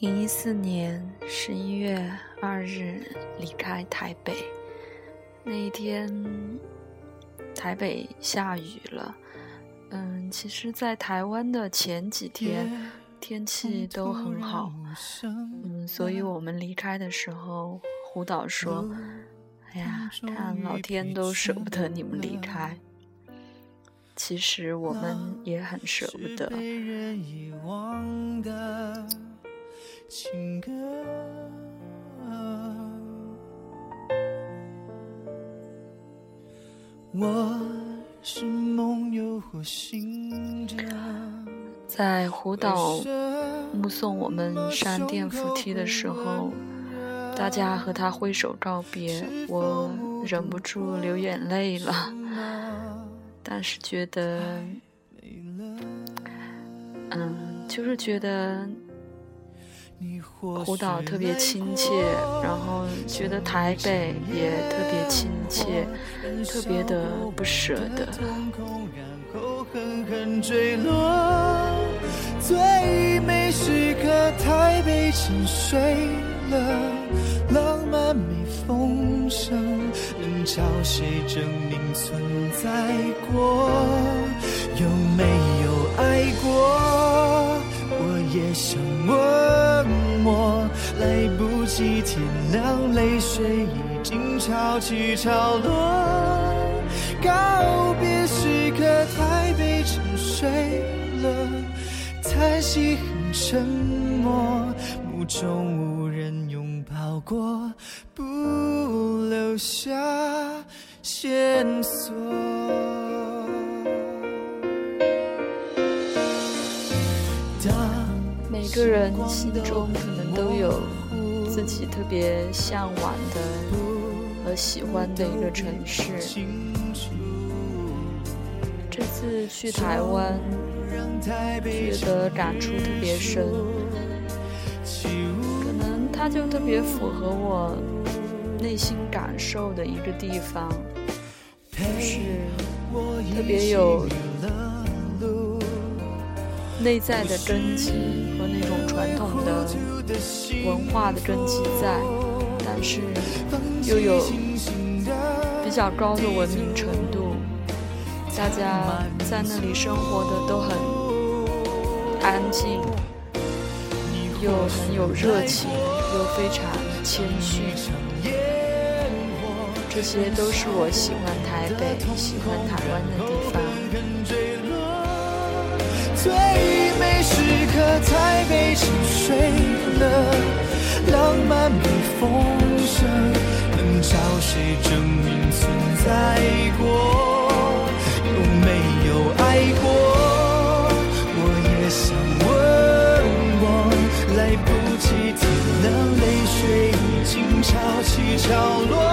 零一四年十一月二日离开台北，那一天台北下雨了。嗯，其实，在台湾的前几天天气都很好。嗯，所以我们离开的时候，胡导说：“哎呀，看老天都舍不得你们离开。”其实我们也很舍不得。情歌。我是梦游或醒着。在湖岛目送我们上电扶梯的时候，大家和他挥手告别，我忍不住流眼泪了。但是觉得，嗯，就是觉得。湖岛特别亲切，然后觉得台北也特别亲切，特别的不舍得。最美时刻，台北沉睡了，浪漫没风声，谁证明存在过？有没有爱过？我也想问。来不及天亮，泪水已经潮起潮落。告别时刻，台北沉睡了，叹息很沉默，目中无人拥抱过，不留下线索。每个人心中可能都有自己特别向往的和喜欢的一个城市。这次去台湾，觉得感触特别深。可能它就特别符合我内心感受的一个地方，就是特别有。内在的根基和那种传统的文化的根基在，但是又有比较高的文明程度，大家在那里生活的都很安静，又很有热情，又非常谦逊，这些都是我喜欢台北、喜欢台湾的地方。最美时刻，台北沉睡了，浪漫被风声，能找谁证明存在过？有没有爱过？我也想问我，来不及天亮，泪水已经潮起潮落。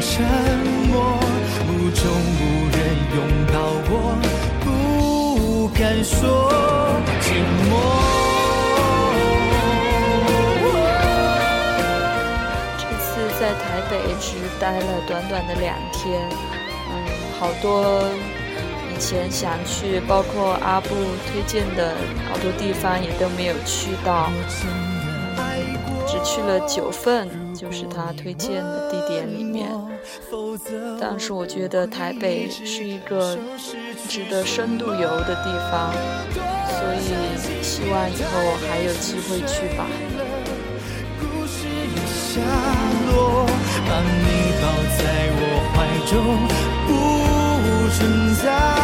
沉默，目中无人拥抱我，不敢说寂寞。这次在台北只待了短短的两天，嗯，好多以前想去，包括阿布推荐的好多地方也都没有去到，只去了九份，就是他推荐的地点里面。但是我觉得台北是一个值得深度游的地方，所以希望以后还有机会去吧。把你抱在我怀中，不存在。